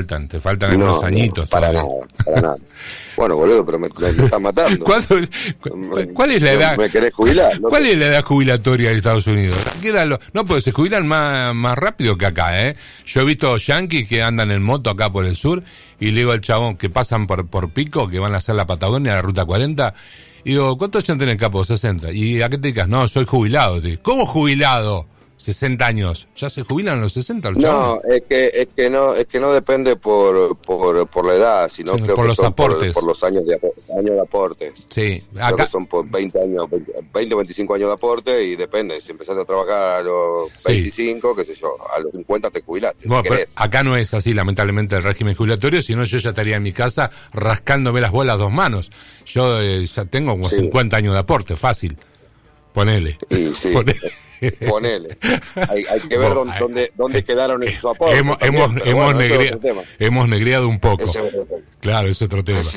faltan, te faltan unos añitos. para nada, para nada. Bueno, boludo, pero me, me, estás matando. ¿Cuál es la edad? ¿Me querés jubilar? ¿Cuál es la edad jubilatoria de Estados Unidos? no, pues se jubilan más, más rápido que acá, ¿eh? Yo he visto yanquis que andan en moto acá por el sur y le digo al chabón que pasan por, por Pico, que van a hacer la Patagonia, la Ruta 40, y digo, ¿cuántos años tenés capo? 60. ¿Y a qué te digas? No, soy jubilado. ¿Cómo jubilado? 60 años. ¿Ya se jubilan a los 60 No, es que, es que no, es que no depende por, por, por la edad, sino que por los aportes. Por, los años de, años de aporte. Sí, acá... son por 20 años, 20 o 25 años de aporte y depende, si empezaste a trabajar a los 25, qué sé yo, a los 50 te jubilaste. acá no es así, lamentablemente, el régimen jubilatorio, si no yo ya estaría en mi casa rascándome las bolas dos manos. Yo eh, ya tengo como 50 años de aporte, fácil. Ponele. sí. Ponele. Ponele. Hay, hay que ver dónde, dónde, quedaron esos aportes. Hemos, hemos, hemos, negriado un poco. claro, es otro tema.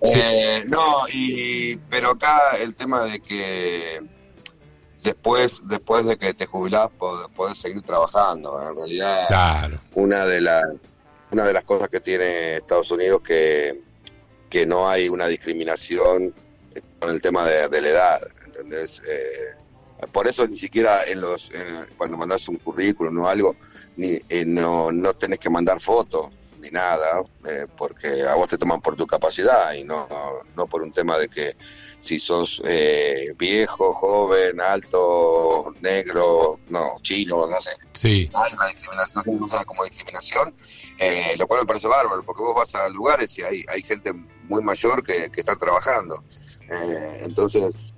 Eh, no, y, pero acá el tema de que después después de que te jubilás podés, seguir trabajando. En realidad, claro. una de las una de las cosas que tiene Estados Unidos que que no hay una discriminación con el tema de, de la edad, ¿entendés? Eh, por eso ni siquiera en los cuando mandas un currículum o algo, ni, eh, no, no tenés que mandar fotos ni nada, eh, porque a vos te toman por tu capacidad y no, no por un tema de que si sos eh, viejo, joven, alto, negro, no, chino, no sé. Sí. Hay una discriminación, no como discriminación, lo cual me parece bárbaro, porque vos vas a lugares y hay, hay gente muy mayor que, que está trabajando. entonces, eh,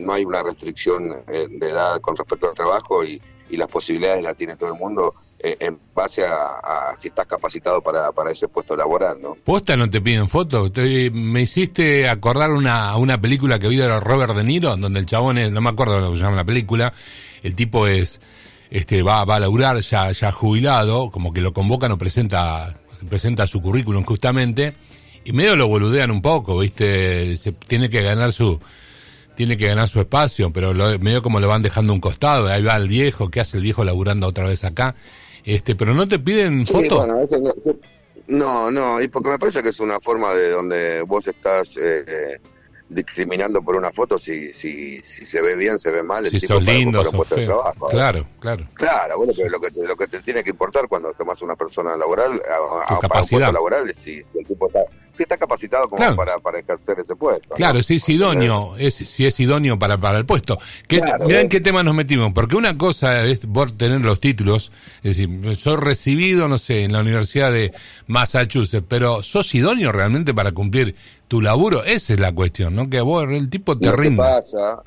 no hay una restricción eh, de edad con respecto al trabajo y, las posibilidades las tiene todo el mundo eh, en base a, si estás capacitado para, para ese puesto laboral, ¿no? ¿Posta no te piden fotos? me hiciste acordar una, una película que vi de Robert De Niro, donde el chabón es, no me acuerdo lo que se llama la película, el tipo es, este, va, va a laburar ya, ya jubilado, como que lo convocan o presenta, presenta su currículum justamente, y medio lo boludean un poco, ¿viste? Se tiene que ganar su, tiene que ganar su espacio, pero lo, medio como lo van dejando un costado, ahí va el viejo, ¿qué hace el viejo laburando otra vez acá? Este, pero no te piden fotos. no, no, y porque me parece que es una forma de donde vos estás eh, discriminando por una foto si, si, si se ve bien, se ve mal, si sos lindo, sos feo. Claro, claro. Claro, bueno, pero lo que, lo que te tiene que importar cuando tomas una persona laboral, a, a, para un puesto laboral, es si el tipo está está capacitado como para, para ejercer ese puesto. Claro, si es idóneo, es, si es idóneo para, para el puesto. ¿Qué, mirá en qué tema nos metimos, porque una cosa es por tener los títulos, es decir, soy recibido, no sé, en la Universidad de Massachusetts, pero ¿sos idóneo realmente para cumplir tu laburo? Esa es la cuestión, ¿no? Que vos, el tipo te rinde. pasa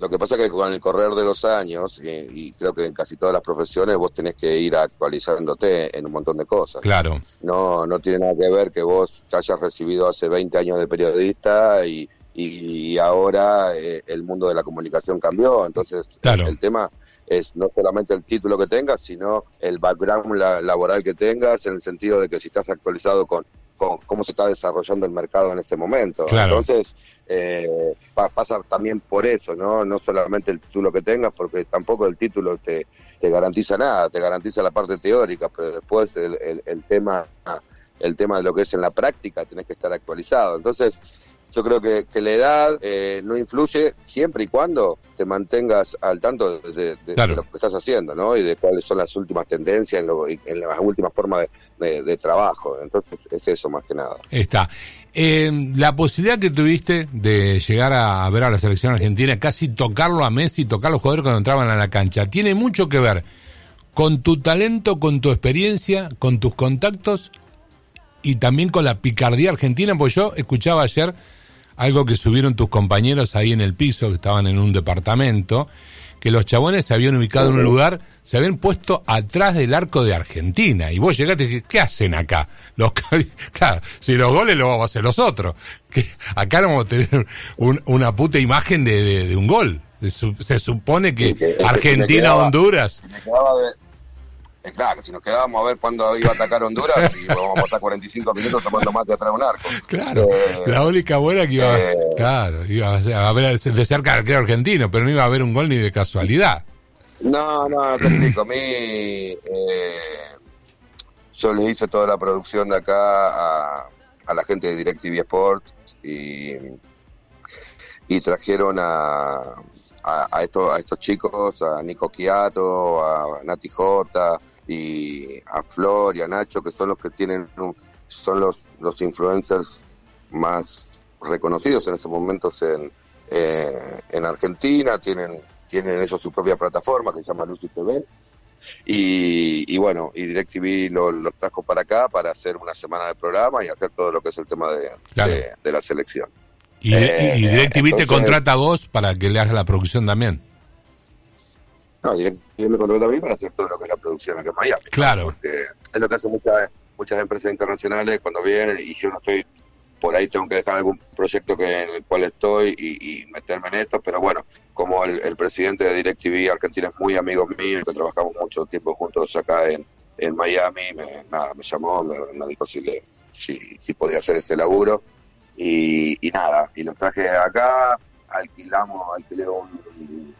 lo que pasa es que con el correr de los años, y, creo que en casi todas las profesiones, vos tenés que ir actualizándote en un montón de cosas. Claro. No, no tiene nada que ver que vos hayas recibido hace 20 años de periodista y, y ahora eh, el mundo de la comunicación cambió. Entonces, el tema es no solamente el título que tengas, sino el background laboral que tengas, en el sentido de que si estás actualizado con cómo se está desarrollando el mercado en este momento. Entonces, eh, pasa también por eso, ¿no? No solamente el título que tengas, porque tampoco el título te, te garantiza nada, te garantiza la parte teórica, pero después el, el, el tema el tema de lo que es en la práctica tenés que estar actualizado. Entonces, yo creo que, que la edad eh, no influye siempre y cuando te mantengas al tanto de, lo que estás haciendo, ¿no? Y de cuáles son las últimas tendencias en, lo, en las últimas formas de, trabajo. Entonces, es eso más que nada. Está. Eh, la posibilidad que tuviste de llegar a, ver a la selección argentina, casi tocarlo a Messi, tocar a los jugadores cuando entraban a la cancha, tiene mucho que ver con tu talento, con tu experiencia, con tus contactos y también con la picardía argentina, pues yo escuchaba ayer algo que subieron tus compañeros ahí en el piso, que estaban en un departamento, que los chabones se habían ubicado en un lugar, se habían puesto atrás del arco de Argentina. Y vos llegaste y dijiste, ¿qué hacen acá? Los, claro, si los goles los vamos a hacer los otros. Que acá no vamos a tener una puta imagen de, un gol. Se, supone que Argentina-Honduras claro, si nos quedábamos a ver cuándo iba a atacar Honduras, y vamos a estar 45 minutos tomando mate atrás de un arco. Claro, eh, la única buena que iba, eh, claro, iba a ver de cerca al argentino, pero no iba a haber un gol ni de casualidad. No, no, te explico, a mí, eh, yo le hice toda la producción de acá a, a la gente de DirecTV Sports y, y trajeron a, a, estos, a estos chicos, a Nico Quiato, a Nati Jota y a Flor y a Nacho, que son los que tienen, son los, los influencers más reconocidos en estos momentos en, eh, en Argentina, tienen, tienen ellos su propia plataforma que se llama Lucy TV. Y, bueno, y DirecTV los lo trajo para acá para hacer una semana de programa y hacer todo lo que es el tema de, de la selección. Y, eh, DirecTV te contrata a vos para que le hagas la producción también. No, DirecTV me contrata a mí para hacer todo lo que es la producción aquí en Miami. Claro. Porque es lo que hacen muchas, muchas empresas internacionales cuando vienen y yo no estoy por ahí tengo que dejar algún proyecto que en el cual estoy y, meterme en esto, pero bueno, como el, presidente de DirecTV Argentina es muy amigo mío, que trabajamos mucho tiempo juntos acá en, en Miami, me, nada, me llamó, me, dijo si, le, si, si podía hacer ese laburo y, nada, y los traje acá, alquilamos, alquilé un,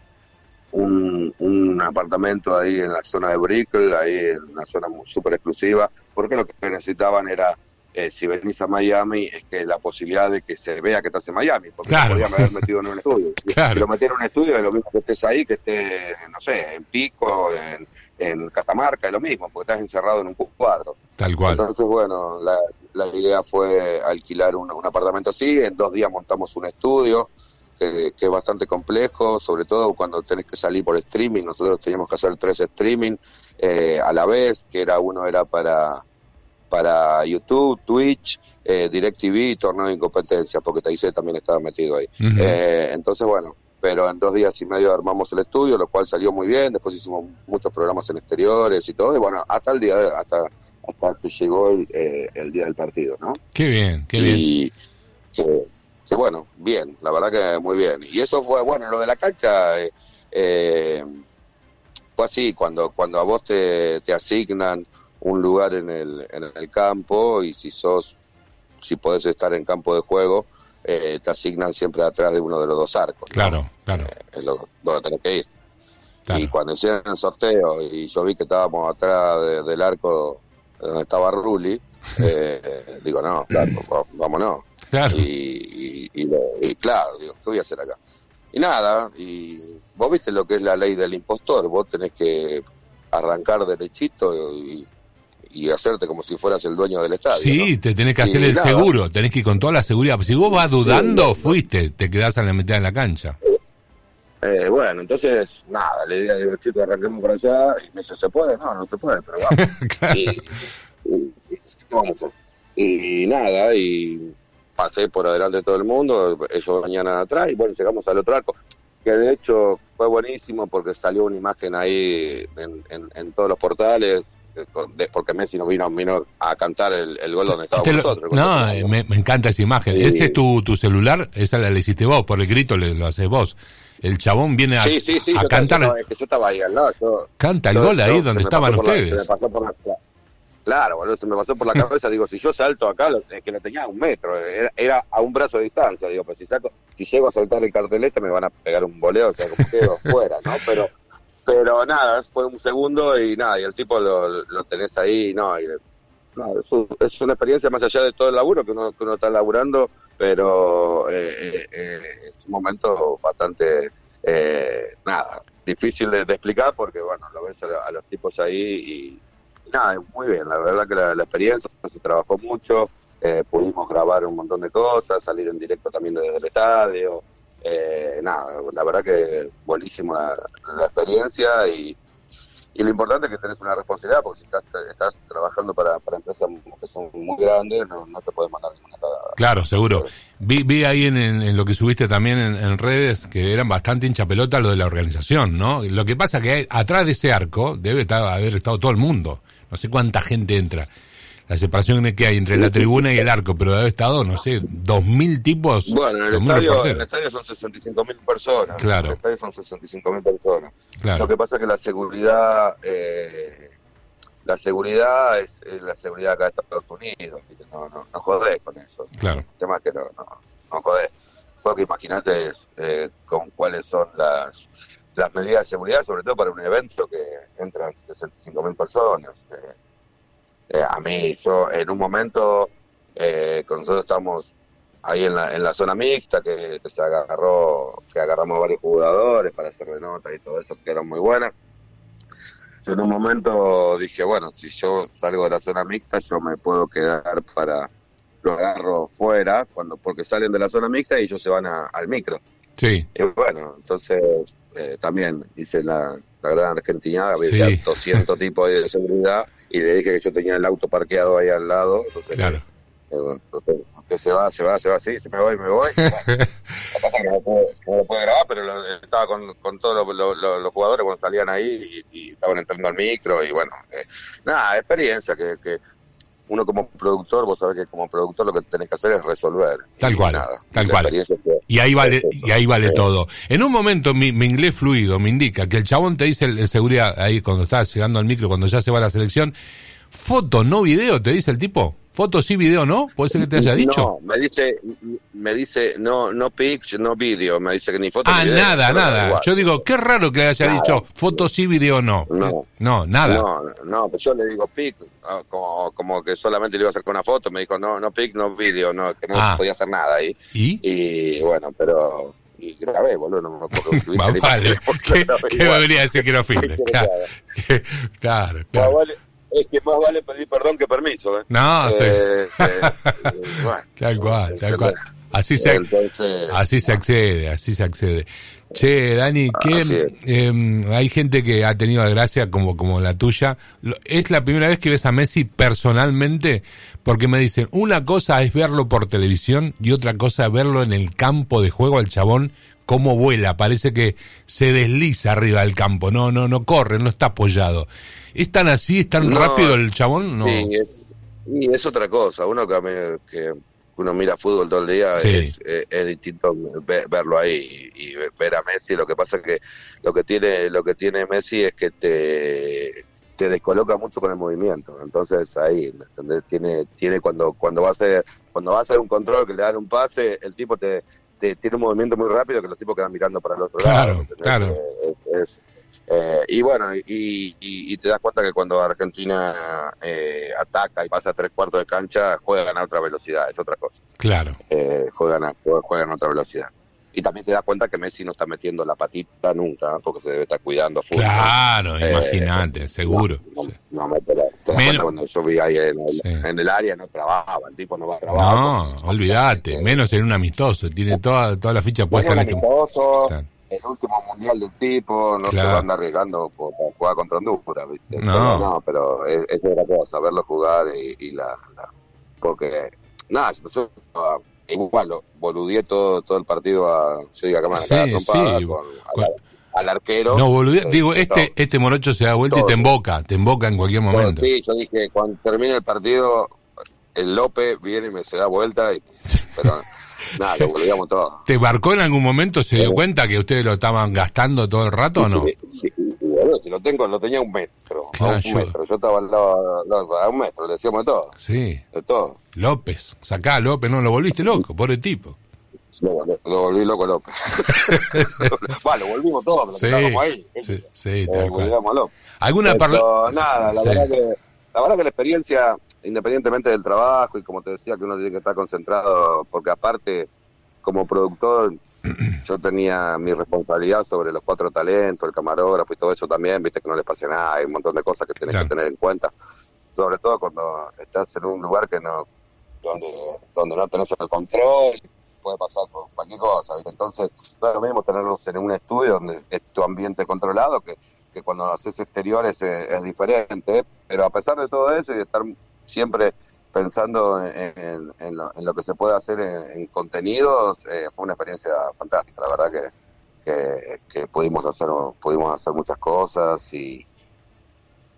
un, un, apartamento ahí en la zona de Brickell, ahí en una zona súper exclusiva, porque lo que necesitaban era, eh, si venís a Miami, es que la posibilidad de que se vea que estás en Miami, porque claro. podían haber metido en un estudio. Claro. Si lo metieron en un estudio, es lo mismo que estés ahí, que estés, no sé, en Pico, en, en Catamarca, es lo mismo, porque estás encerrado en un cuarto. Tal cual. Entonces, bueno, la, la idea fue alquilar un, apartamento así, en dos días montamos un estudio, que, es bastante complejo, sobre todo cuando tenés que salir por streaming, nosotros teníamos que hacer tres streaming eh, a la vez, que era uno era para para YouTube, Twitch, eh, DirecTV y Torneo de Incompetencia, porque Taise también estaba metido ahí. eh, entonces, bueno, pero en dos días y medio armamos el estudio, lo cual salió muy bien, después hicimos muchos programas en exteriores y todo, y bueno, hasta el día, de, hasta hasta que llegó eh, el, día del partido, ¿no? Qué bien, qué bien. Y que, bueno, bien, la verdad que muy bien. Y eso fue, bueno, lo de la cancha eh, eh, fue así, cuando, cuando a vos te, te asignan un lugar en el, en el campo y si sos, si podés estar en campo de juego, te asignan siempre atrás de uno de los dos arcos. Claro, claro. es lo, donde tenés que ir. Y cuando hicieron el sorteo y yo vi que estábamos atrás del arco donde estaba Rulli, eh, digo, no, claro, vámonos. Claro. Y, y, claro, digo, ¿qué voy a hacer acá? Y nada, y vos viste lo que es la ley del impostor, vos tenés que arrancar derechito y, y hacerte como si fueras el dueño del estadio. Sí, te tenés que hacer el seguro, tenés que ir con toda la seguridad. Si vos vas dudando, fuiste, te quedás a la mitad de la cancha. Eh, bueno, entonces, nada, le dije a chico, arranquemos por allá, y me dice, ¿se puede? No, no se puede, pero vamos. y, y, nada, y pasé por adelante de todo el mundo, ellos mañana atrás, y bueno, llegamos al otro arco, que de hecho fue buenísimo porque salió una imagen ahí en, en, todos los portales, porque Messi nos vino, vino a cantar el, gol donde estábamos nosotros. No, me, encanta esa imagen. Ese es tu, tu celular, esa la hiciste vos, por el grito le, lo haces vos el chabón viene a, sí, sí, sí, a cantar. yo estaba ahí al lado. Canta el gol ahí donde estaban ustedes. Claro, boludo, se me pasó por la cabeza. digo, si yo salto acá, es que lo tenía a un metro. Era, a un brazo de distancia. Digo, pues si saco, si llego a saltar el cartel este, me van a pegar un boleo, o sea, como quedo fuera, ¿no? Pero, pero nada, fue un segundo y nada, y el tipo lo, lo tenés ahí, no, y, no es, es, una experiencia más allá de todo el laburo que uno, que uno está laburando pero eh, eh, es un momento bastante, eh, nada, difícil de, explicar porque, bueno, lo ves a, los tipos ahí y, nada, muy bien, la verdad que la, experiencia se trabajó mucho, pudimos grabar un montón de cosas, salir en directo también desde el estadio, nada, la verdad que buenísima la experiencia y y lo importante es que tenés una responsabilidad, porque si estás, estás trabajando para, para empresas que son muy grandes, no, te puedes mandar ninguna cagada. Claro, seguro. Vi, vi ahí en, en, lo que subiste también en, redes que eran bastante hincha pelota lo de la organización, ¿no? Lo que pasa que atrás de ese arco debe estar, haber estado todo el mundo. No sé cuánta gente entra la separación que hay entre la tribuna y el arco, pero debe estado, no sé, dos mil tipos. Bueno, en el, estadio, en el estadio son 65 mil personas. Claro. En el estadio son 65 mil personas. Lo que pasa es que la seguridad, eh, la seguridad es, la seguridad acá de Estados Unidos, no, no, no jodés con eso. Claro. El tema es que no, no, no jodés. Porque imagínate eh, con cuáles son las las medidas de seguridad, sobre todo para un evento que entran 65 mil personas. Eh, eh, a mí, yo en un momento, eh, con nosotros estamos ahí en la, en la zona mixta, que, se agarró, que agarramos varios jugadores para hacer de nota y todo eso, que eran muy buenas. Yo en un momento dije, bueno, si yo salgo de la zona mixta, yo me puedo quedar para lo agarro fuera, cuando porque salen de la zona mixta y ellos se van al micro. Sí. Y bueno, entonces eh, también hice la, la gran Argentina, había 200 tipos de seguridad y le dije que yo tenía el auto parqueado ahí al lado. Entonces, claro. Eh, que se va, se va, se va, sí, se me voy, me voy. Lo pasa que no lo pude, grabar, pero estaba con, con todos los, jugadores cuando salían ahí y, estaban entrando al micro y bueno, eh, nada, experiencia que, que uno como productor, vos sabés que como productor lo que tenés que hacer es resolver. Tal cual, tal cual. Y ahí vale, y ahí vale todo. En un momento mi, inglés fluido me indica que el chabón te dice el, seguridad ahí cuando estás llegando al micro, cuando ya se va a la selección, foto, no video, te dice el tipo. Fotos sí, video no, puede ser que te haya dicho. No, me dice, me dice, no, no pics, no video, me dice que ni foto. Ah, nada, nada. Yo digo, qué raro que haya dicho fotos sí, video no. No, no nada. No, no, pues yo le digo pic, ah, como, como que solamente le iba a hacer con una foto, me dijo, no, no pic, no video, no, que no ah. podía hacer nada ahí. ¿Y? Y bueno, pero y grabé, boludo, no me acuerdo. vale. ¿Qué, ¿Qué me venía a decir que no filme? Claro, claro. Vale, es que más vale pedir perdón que permiso. ¿eh? No, sí. Eh, eh, tal cual, tal cual. Así se, así se accede, así se accede. Che, Dani, que em, hay gente que ha tenido gracia como, como la tuya. ¿Es la primera vez que ves a Messi personalmente? Porque me dicen, una cosa es verlo por televisión y otra cosa es verlo en el campo de juego al chabón, cómo vuela. Parece que se desliza arriba del campo, no, no, no corre, no está apoyado. ¿Es tan así, es tan rápido el chabón? No. Sí, es, y es otra cosa. Uno que, que uno mira fútbol todo el día es, es, distinto verlo ahí y, ver a Messi. Lo que pasa es que lo que tiene lo que tiene Messi es que te te descoloca mucho con el movimiento. Entonces ahí, Tiene tiene cuando cuando va a hacer cuando va a hacer un control que le dan un pase, el tipo te, tiene un movimiento muy rápido que los tipos quedan mirando para el otro lado. Claro, claro. es, eh, y bueno, y, y, te das cuenta que cuando Argentina eh, ataca y pasa tres cuartos de cancha, juegan a otra velocidad, es otra cosa. Claro. Eh, juegan, a, juegan a otra velocidad. Y también te das cuenta que Messi no está metiendo la patita nunca, porque se debe estar cuidando a Claro, imagínate, seguro. No, cuando yo vi ahí en el, área no trabajaba, el tipo no va a trabajar. No, olvídate, menos en un amistoso, tiene toda, toda la ficha puesta en este el último mundial del tipo, no se va a andar arriesgando por, jugar contra Honduras, ¿viste? No, no pero es, es, otra cosa, verlo jugar y, la, Porque, nada, yo, igual, lo, boludeé todo, todo el partido a, yo digo, acá sí, trompada sí, con, al, arquero. No, boludé, digo, este, este morocho se da vuelta y te emboca, te emboca en cualquier momento. sí, yo dije, cuando termine el partido, el López viene y me se da vuelta, y, pero... Nada, lo volvíamos todo. ¿Te marcó en algún momento? ¿Se dio cuenta que ustedes lo estaban gastando todo el rato o no? Sí, si lo tengo, lo tenía un metro. a un yo... metro. Yo estaba al lado, a un metro, le decíamos de todo. Sí. De todo. López, sacá López, no, lo volviste loco, pobre tipo. Lo, volví loco López. bueno, lo volvimos todos, sí, ahí. Sí, sí, tal cual. ¿Alguna Pero, Nada, la verdad que la verdad que la experiencia independientemente del trabajo y como te decía que uno tiene que estar concentrado, porque aparte como productor yo tenía mi responsabilidad sobre los cuatro talentos, el camarógrafo y todo eso también, viste que no les pase nada, hay un montón de cosas que tienes que tener en cuenta, sobre todo cuando estás en un lugar que no donde donde no tenés el control, puede pasar cualquier cosa, ¿viste? entonces no es lo mismo tenerlos en un estudio donde es tu ambiente controlado que que cuando haces exteriores es, es diferente, pero a pesar de todo eso y de estar siempre pensando en, lo, que se puede hacer en, contenidos, eh, fue una experiencia fantástica, la verdad que, que, pudimos hacer pudimos hacer muchas cosas y,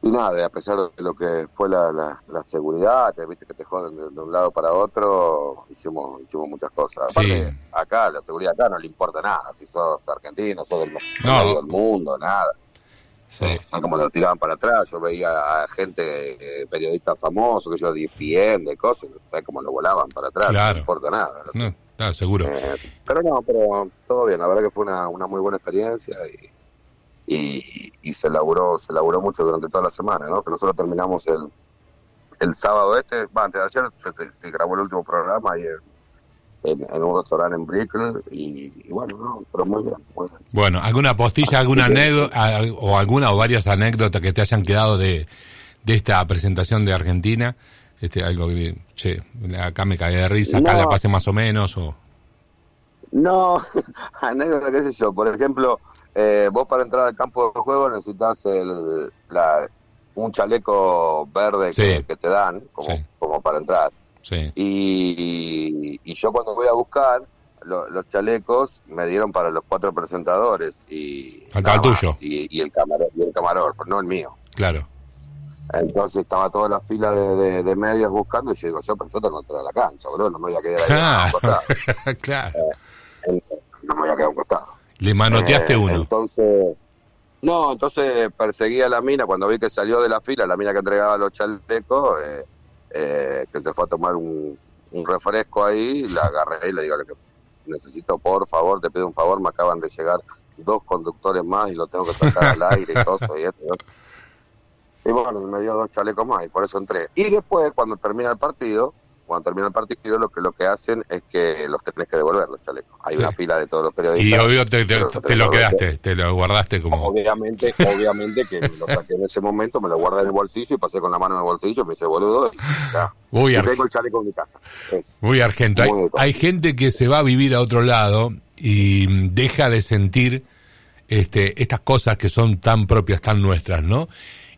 y nada, a pesar de lo que fue la, la, seguridad, que viste que te joden de, un lado para otro, hicimos hicimos muchas cosas. Aparte, acá, la seguridad acá no le importa nada, si sos argentino, sos del, del mundo, nada. Sí. como lo tiraban para atrás. Yo veía a gente, eh, periodistas famosos, que yo bien de cosas, ¿sabes cómo lo volaban para atrás? No importa nada. No, seguro. Eh, pero no, pero todo bien. La verdad que fue una, una muy buena experiencia y, y, y, se laburó se laburó mucho durante toda la semana, ¿no? Que nosotros terminamos el, el sábado este, va, antes de ayer se, grabó el último programa ahí en, en, un restaurante en Brickell y, bueno, no, pero muy bien, Bueno, ¿alguna postilla, alguna anécdota o alguna o varias anécdotas que te hayan quedado de, de esta presentación de Argentina? Este, algo que, che, acá me caí de risa, acá la pasé más o menos o... No, anécdota, qué sé yo, por ejemplo, eh, vos para entrar al campo de juego necesitas el, la, un chaleco verde que, te dan como, como para entrar. Y, y, yo cuando voy a buscar los chalecos me dieron para los cuatro presentadores y el tuyo. Y, el camarón y el camarógrafo no el mío. Claro. Entonces estaba toda la fila de, de, medios buscando y yo digo yo pero yo tengo que entrar a la cancha boludo no me voy a quedar ahí claro, claro. Eh, no me voy a quedar a un costado. Le manoteaste eh, uno. entonces no, entonces perseguí a la mina cuando vi que salió de la fila, la mina que entregaba los chalecos, eh, eh, que se fue a tomar un, refresco ahí, la agarré y le digo, necesito por favor, te pido un favor, me acaban de llegar dos conductores más y lo tengo que sacar al aire y todo, y esto, y bueno, me dio dos chalecos más y por eso entré. Y después, cuando termina el partido, cuando termina el partido lo que lo que hacen es que los tenés que devolver los chalecos. Hay una fila de todos los periodistas. Y obvio te, lo quedaste, te lo guardaste como... Obviamente, obviamente que lo saqué en ese momento, me lo guardé en el bolsillo y pasé con la mano en el bolsillo, me hice boludo y ya. Muy y tengo el chaleco en mi casa. muy argento. Hay, hay, gente que se va a vivir a otro lado y deja de sentir este, estas cosas que son tan propias, tan nuestras, ¿no?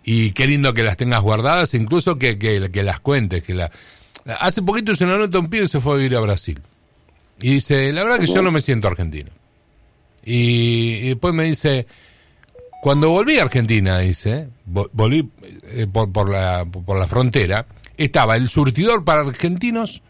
Y qué lindo que las tengas guardadas, incluso que, que, que las cuentes, que la Hace poquito se nos nota un pibe y se fue a vivir a Brasil. Y dice, la verdad que yo no me siento argentino. Y, después me dice, cuando volví a Argentina, dice, volví eh, por, la, por la frontera, estaba el surtidor para argentinos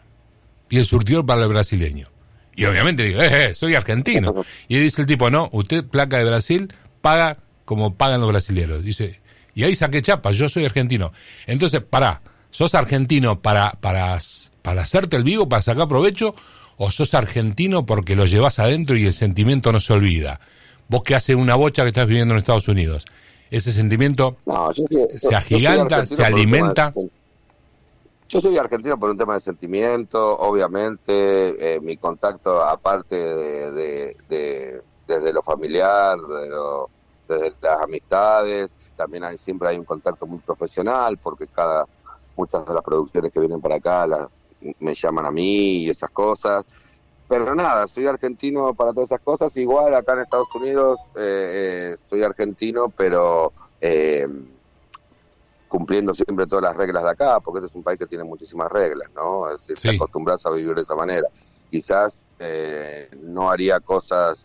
y el surtidor para el brasileño. Y obviamente digo, eh, eh, soy argentino. Y dice el tipo, no, usted placa de Brasil paga como pagan los brasileños. Dice, y ahí saqué chapa, yo soy argentino. Entonces, pará, ¿Sos argentino para, para, para hacerte el vivo, para sacar provecho? ¿O sos argentino porque lo llevas adentro y el sentimiento no se olvida? Vos que hace una bocha que estás viviendo en Estados Unidos, ese sentimiento se agiganta, se alimenta. Yo soy argentino por un tema de sentimiento, obviamente, eh, mi contacto aparte de, de, desde lo familiar, desde las amistades, también hay, siempre hay un contacto muy profesional porque cada muchas de las producciones que vienen para acá me llaman a mí y esas cosas. Pero nada, soy argentino para todas esas cosas. Igual acá en Estados Unidos eh, eh soy argentino, pero eh, cumpliendo siempre todas las reglas de acá, porque este es un país que tiene muchísimas reglas, ¿no? Es decir, te acostumbras a vivir de esa manera. Quizás eh, no haría cosas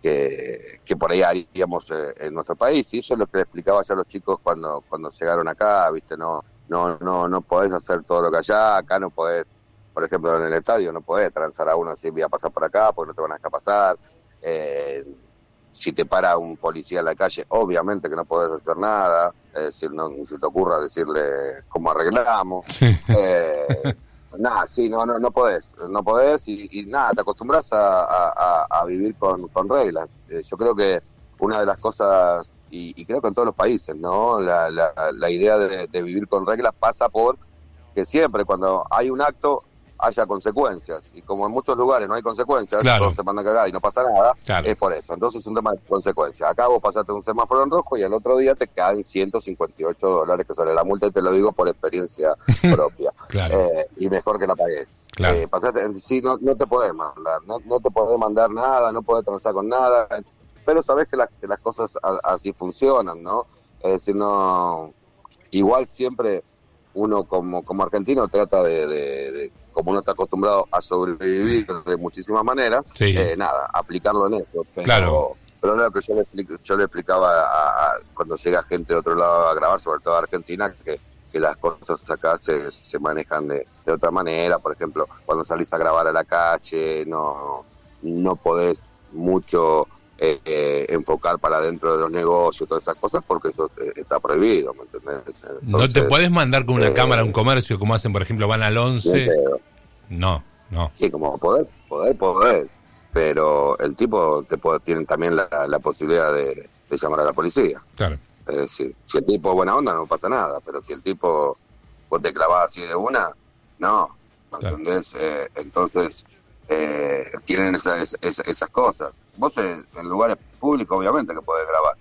que, que, por ahí haríamos en nuestro país. Y eso es lo que le explicaba ya a los chicos cuando, cuando llegaron acá, ¿viste? No, no, no, no podés hacer todo lo que allá, acá no podés, por ejemplo, en el estadio no podés transar a uno si voy a pasar por acá porque no te van a dejar pasar. Eh, si te para un policía en la calle, obviamente que no podés hacer nada, es decir, no se te ocurra decirle cómo arreglamos. Eh, nada, sí, no, no, no podés, no podés y, nada, te acostumbras a, a, vivir con, con reglas. Eh, yo creo que una de las cosas y, creo que en todos los países, ¿no? La, la, idea de, vivir con reglas pasa por que siempre cuando hay un acto haya consecuencias. Y como en muchos lugares no hay consecuencias, todos se mandan cagada y no pasa nada, es por eso. Entonces es un tema de consecuencias. Acá vos pasaste un semáforo en rojo y al otro día te caen 158 dólares que sale la multa y te lo digo por experiencia propia. Eh, y mejor que la pagues. Eh, pasaste, sí, no, no te podés mandar, no, no te podés mandar nada, no podés transar con nada pero sabes que, que las cosas así funcionan, ¿no? Es decir, no, igual siempre uno como, como argentino trata de, como uno está acostumbrado a sobrevivir de muchísimas maneras, eh, nada, aplicarlo en eso. Pero, claro. pero lo que yo le, yo le explicaba a, cuando llega gente de otro lado a grabar, sobre todo a Argentina, que, que las cosas acá se, se manejan de, de otra manera. Por ejemplo, cuando salís a grabar a la calle, no, no podés mucho eh, eh, enfocar para dentro de los negocios, todas esas cosas, porque eso eh, está prohibido, ¿me entendés? no te puedes mandar con una cámara a un comercio como hacen, por ejemplo, van al 11. No, no. Sí, como poder, poder, poder. Pero el tipo te puede, tiene también la, posibilidad de, llamar a la policía. Claro. Es decir, si el tipo es buena onda no pasa nada, pero si el tipo vos te clavás así de una, no, ¿entendés? Eh, entonces, eh, tienen esas, esas, cosas. Vos en, lugares públicos, obviamente, que podés grabar.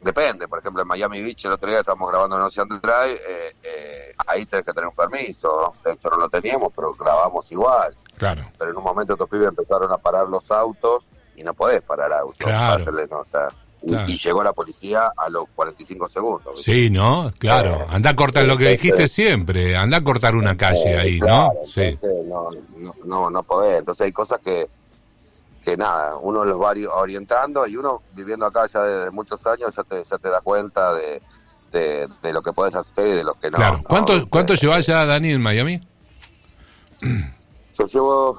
depende, por ejemplo, en Miami Beach el otro día estábamos grabando en Ocean Drive, eh, eh, ahí tenés que tener un permiso, de hecho no lo teníamos, pero grabamos igual. Claro. Pero en un momento estos pibes empezaron a parar los autos y no podés parar autos. Claro. Y, llegó la policía a los 45 segundos. Sí, ¿no? Claro. Eh, anda a cortar lo que dijiste siempre. Anda a cortar una calle ahí, ¿no? Sí. No, no, no, podés. Entonces hay cosas que, que nada, uno los va orientando y uno viviendo acá ya desde muchos años ya te, ya te da cuenta de, de, lo que puedes hacer y de lo que no. Claro. ¿Cuánto, ¿cuánto llevas ya, Dani, en Miami? Yo llevo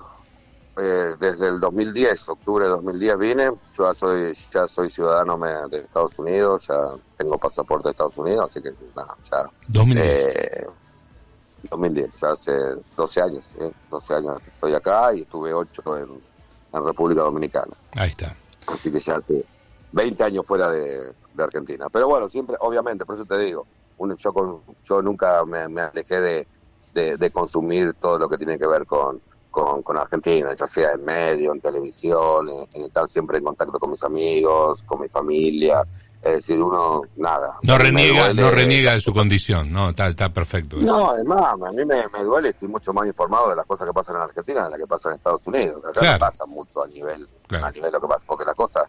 eh, desde el 2010, octubre de 2010 vine, yo ya soy, ya soy ciudadano de Estados Unidos, ya tengo pasaporte de Estados Unidos, así que nada, ya... 2010. Eh, 2010, ya hace 12 años, 12 años estoy acá y estuve 8 en, en, República Dominicana. Ahí está. Así que ya hace 20 años fuera de, Argentina. Pero bueno, siempre, obviamente, por eso te digo, uno, yo, yo nunca me, alejé de, de consumir todo lo que tiene que ver con con, con Argentina, ya sea en medio, en televisión, en, estar siempre en contacto con mis amigos, con mi familia. Es decir, uno, nada. No reniega, no reniega de su condición, ¿no? Está, está perfecto. No, además, a mí me, me, duele, estoy mucho más informado de las cosas que pasan en Argentina de las que pasan en Estados Unidos. Acá no pasa mucho a nivel, a nivel lo que pasa, porque la cosa,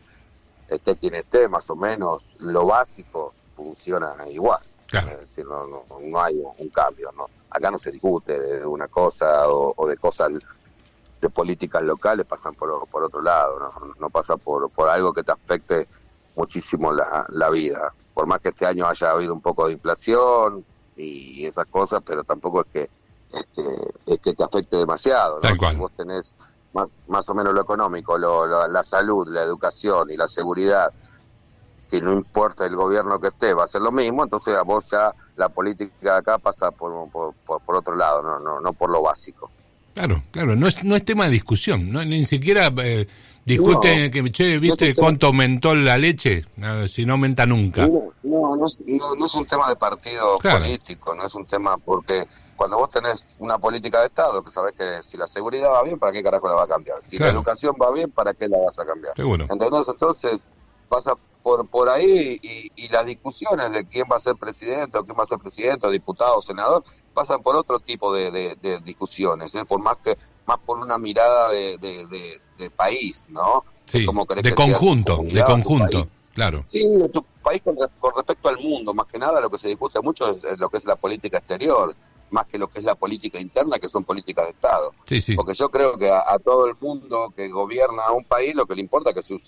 este quien esté, más o menos, lo básico funciona igual. Es decir, no, no, no hay un cambio, ¿no? acá no se discute de una cosa o, de cosas de políticas locales, pasan por, por otro lado, no, no pasa por, por algo que te afecte muchísimo la, la vida. Por más que este año haya habido un poco de inflación y esas cosas, pero tampoco es que, es que, te afecte demasiado. ¿no? vos tenés más, más o menos lo económico, lo, la salud, la educación y la seguridad, que no importa el gobierno que esté, va a ser lo mismo, entonces a vos ya la política acá pasa por, por, por, otro lado, no, no, no por lo básico. Claro, claro, no es, no es tema de discusión, no, ni siquiera eh, discuten que, che, ¿viste cuánto aumentó la leche? si no aumenta nunca. No, no, no, es, un tema de partido político, no es un tema porque cuando vos tenés una política de Estado, que sabés que si la seguridad va bien, ¿para qué carajo la va a cambiar? Si la educación va bien, ¿para qué la vas a cambiar? Seguro. Entonces, pasa por, por ahí y, las discusiones de quién va a ser presidente o quién va a ser presidente o diputado o senador pasan por otro tipo de, discusiones, ¿eh? por más que más por una mirada de, de país, ¿no? Sí, de conjunto, de conjunto, claro. Sí, de tu país con, respecto al mundo, más que nada lo que se discute mucho es lo que es la política exterior más que lo que es la política interna, que son políticas de Estado. Porque yo creo que a, todo el mundo que gobierna un país lo que le importa es que sus,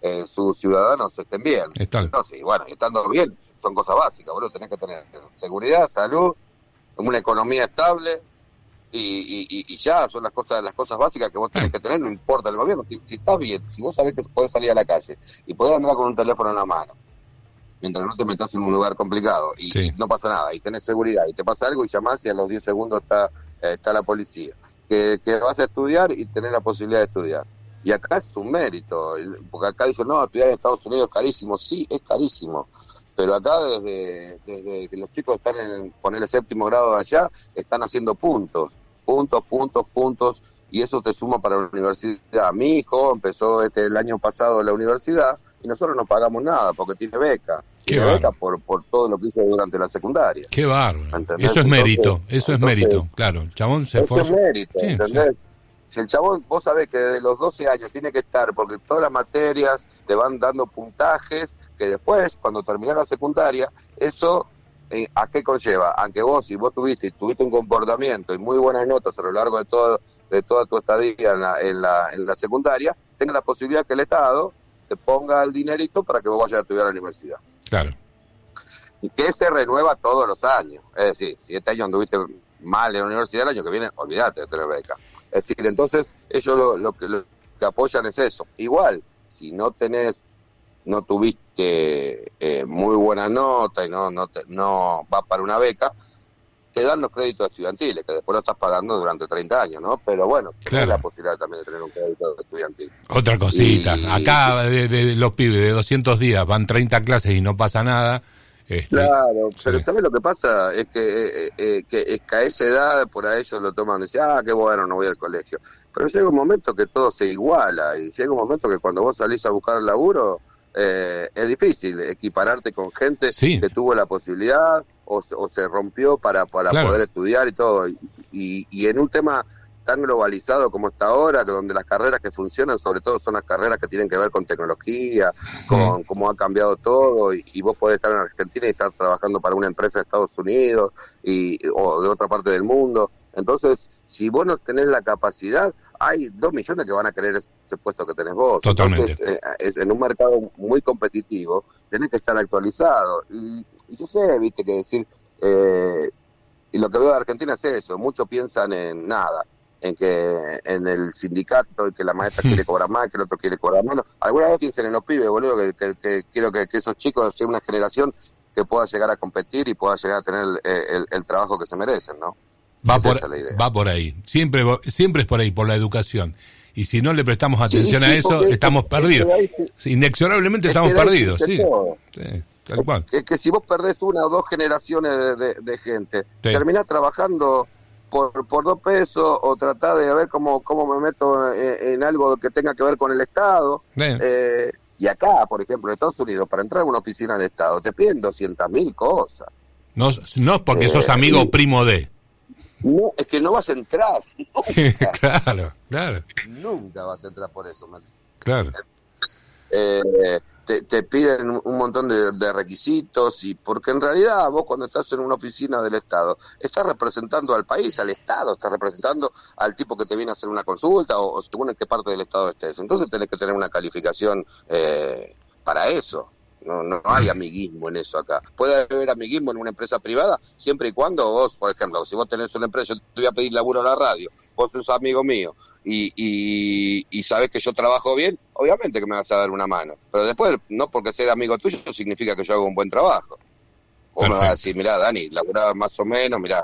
eh, sus ciudadanos estén bien. No, sí, bueno, estando bien son cosas básicas, boludo. Tenés que tener seguridad, salud, una economía estable y, ya son las cosas las cosas básicas que vos tenés que tener, no importa el gobierno. Si, si estás bien, si vos sabés que podés salir a la calle y podés andar con un teléfono en la mano, mientras no te metas en un lugar complicado y no pasa nada, y tenés seguridad, y te pasa algo y llamás y a los 10 segundos está, eh, está la policía. Que, vas a estudiar y tener la posibilidad de estudiar. Y acá es un mérito, porque acá dicen, no, estudiar en Estados Unidos es carísimo. Sí, es carísimo. Pero acá desde, desde que los chicos están en poner el séptimo grado allá, están haciendo puntos, puntos, puntos, puntos, y eso te suma para la universidad. Mi hijo empezó este, el año pasado la universidad y nosotros no pagamos nada porque tiene beca. tiene beca por, por todo lo que hizo durante la secundaria. Qué bárbaro. Eso es mérito, eso es mérito, claro. El chabón se Eso es mérito, ¿entendés? Si el chabón, vos sabés que desde los 12 años tiene que estar, porque todas las materias te van dando puntajes, que después, cuando terminas la secundaria, eso ¿a qué conlleva? Aunque vos, si vos tuviste, tuviste un comportamiento y muy buenas notas a lo largo de todo de toda tu estadía en la, en la, en la secundaria, tenga la posibilidad que el Estado te ponga el dinerito para que vos vayas a estudiar a la universidad. Claro. Y que se renueva todos los años. Es decir, si este año anduviste mal en la universidad, el año que viene, olvídate de tener beca. Es decir, entonces ellos lo, que, lo que apoyan es eso. Igual, si no tenés, no tuviste eh, muy buena nota y no, no, te, no va para una beca, te dan los créditos estudiantiles, que después lo estás pagando durante 30 años, ¿no? Pero bueno, tienes la posibilidad también de tener un crédito estudiantil. Otra cosita, acá de, los pibes de 200 días van 30 clases y no pasa nada, Este, claro, pero ¿sabes lo que pasa? Es que, eh, eh, que, es que a esa edad por a ellos lo toman y dicen, ah, qué bueno, no voy al colegio. Pero llega un momento que todo se iguala y llega un momento que cuando vos salís a buscar el laburo eh, es difícil equipararte con gente que tuvo la posibilidad o, se rompió para, para poder estudiar y todo. Y, y, en un tema tan globalizado como está ahora, que donde las carreras que funcionan sobre todo son las carreras que tienen que ver con tecnología, con cómo ha cambiado todo, y, vos podés estar en Argentina y estar trabajando para una empresa de Estados Unidos y, o de otra parte del mundo. Entonces, si vos no tenés la capacidad, hay dos millones que van a querer ese puesto que tenés vos. Totalmente. Eh, en un mercado muy competitivo, tenés que estar actualizado. Y, yo sé, viste, que decir, eh, y lo que veo de Argentina es eso, muchos piensan en nada, en que en el sindicato, y que la maestra quiere cobrar más, que el otro quiere cobrar menos. Alguna vez piensen en los pibes, boludo, que, quiero que, esos chicos sean una generación que pueda llegar a competir y pueda llegar a tener el trabajo que se merecen, ¿no? Va por, va por ahí. Siempre, siempre es por ahí, por la educación. Y si no le prestamos atención a eso, estamos perdidos. Inexorablemente estamos perdidos, sí. tal cual. Es que si vos perdés una o dos generaciones de, gente, terminás trabajando por, por dos pesos o tratás de ver cómo, cómo me meto en, algo que tenga que ver con el Estado. Eh, y acá, por ejemplo, en Estados Unidos, para entrar a una oficina del Estado, te piden 200 mil cosas. No, no porque sos eh, amigo primo de. No, es que no vas a entrar. claro, claro. Nunca vas a entrar por eso, man. Claro. Eh, te, piden un montón de, requisitos y porque en realidad vos cuando estás en una oficina del Estado estás representando al país, al Estado, estás representando al tipo que te viene a hacer una consulta o, según en qué parte del Estado estés. Entonces tenés que tener una calificación eh, para eso. No, no hay amiguismo en eso acá. Puede haber amiguismo en una empresa privada siempre y cuando vos, por ejemplo, si vos tenés una empresa, yo te voy a pedir laburo a la radio, vos sos amigo mío y, y, y sabes que yo trabajo bien, obviamente que me vas a dar una mano. Pero después, no porque sea amigo tuyo, significa que yo hago un buen trabajo. O me vas a decir, mirá, Dani, laburaba más o menos, mirá,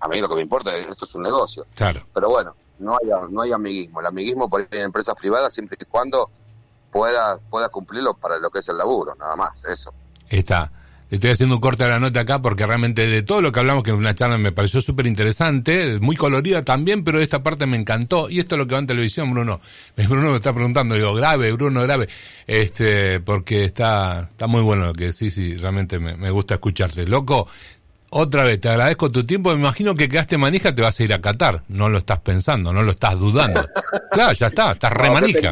a mí lo que me importa es esto es un negocio. Claro. Pero bueno, no hay, no hay amiguismo. El amiguismo por en empresas privadas siempre y cuando pueda, pueda cumplirlo para lo que es el laburo, nada más, eso. Está. Estoy haciendo un corte a la nota acá porque realmente de todo lo que hablamos, que es una charla me pareció súper interesante, muy colorida también, pero esta parte me encantó. Y esto es lo que va en televisión, Bruno. Bruno me está preguntando, digo, grave, Bruno, grave. Este, porque está, está muy bueno lo que sí, sí, realmente me, me gusta escucharte. Loco, otra vez, te agradezco tu tiempo. Me imagino que quedaste manija, te vas a ir a Qatar. No lo estás pensando, no lo estás dudando. claro, ya está, estás re manija.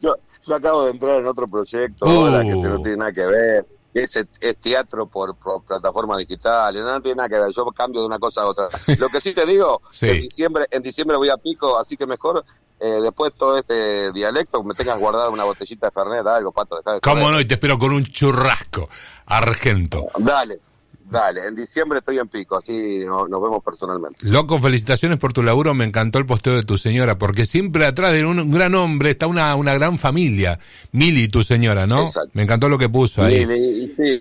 Yo, yo acabo de entrar en otro proyecto ahora que no uh. tiene nada que ver. Es, es teatro por, plataforma digital, no tiene nada que ver, yo cambio de una cosa a otra. Lo que sí te digo, en diciembre en diciembre voy a pico, así que mejor eh, después todo este dialecto me tengas guardado una botellita de Fernet, algo, pato. De ¿Cómo no? Y te espero con un churrasco argento. Dale. Dale, en diciembre estoy en pico, así nos, vemos personalmente. Loco, felicitaciones por tu laburo, me encantó el posteo de tu señora, porque siempre atrás de un, gran hombre está una, una gran familia. Mili, tu señora, ¿no? Me encantó lo que puso ahí. Mili, y sí.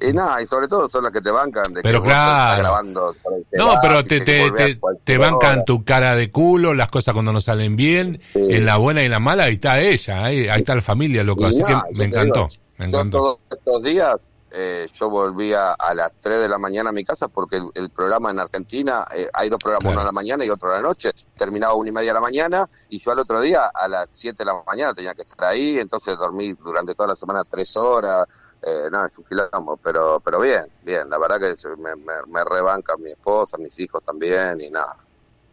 Y nada, y sobre todo son las que te bancan. De pero claro. Grabando no, pero te, te, te, bancan tu cara de culo, las cosas cuando no salen bien, en la buena y en la mala, ahí está ella, ahí, está la familia, loco. así que me encantó. me encantó. Todos estos días eh, yo volvía a las 3 de la mañana a mi casa porque el, programa en Argentina, eh, hay dos programas, uno a la mañana y otro a la noche, terminaba una y media de la mañana y yo al otro día a las 7 de la mañana tenía que estar ahí, entonces dormí durante toda la semana tres horas, eh, no, es un quilombo, pero, pero bien, bien, la verdad que me, me, me rebanca mi esposa, mis hijos también y nada.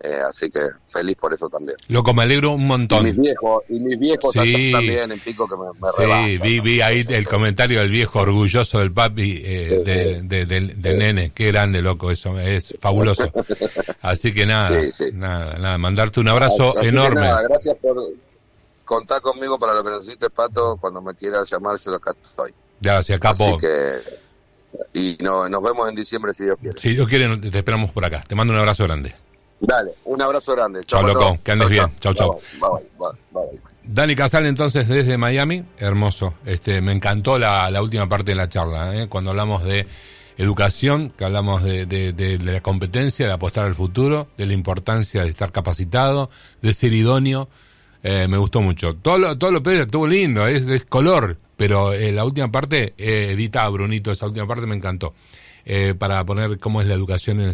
Eh, así que feliz por eso también. Loco, me alegro un montón. Y mis viejos, y mis viejos también en pico que me, Sí, vi, vi ahí el comentario del viejo orgulloso del papi, eh, de, del, nene. Qué grande, loco, eso es fabuloso. Así que nada, nada, nada, mandarte un abrazo enorme. Nada, gracias por contar conmigo para lo que necesites, Pato. Cuando me quieras llamar, yo acá estoy. Gracias, capo. Así que, y no, nos vemos en diciembre si Dios quiere. Si Dios quiere, te esperamos por acá. Te mando un abrazo grande. Dale, un abrazo grande. Chao, loco, que andes bien. Chao, chao. Dani Casal entonces desde Miami, hermoso. Este, me encantó la, la última parte de la charla, ¿eh? cuando hablamos de educación, que hablamos de, de, de, la competencia, de apostar al futuro, de la importancia de estar capacitado, de ser idóneo. Eh, me gustó mucho. Todo lo, todo lo peor estuvo lindo, es, es color, pero eh, la última parte, eh, edita Brunito, esa última parte me encantó. para poner cómo es la educación en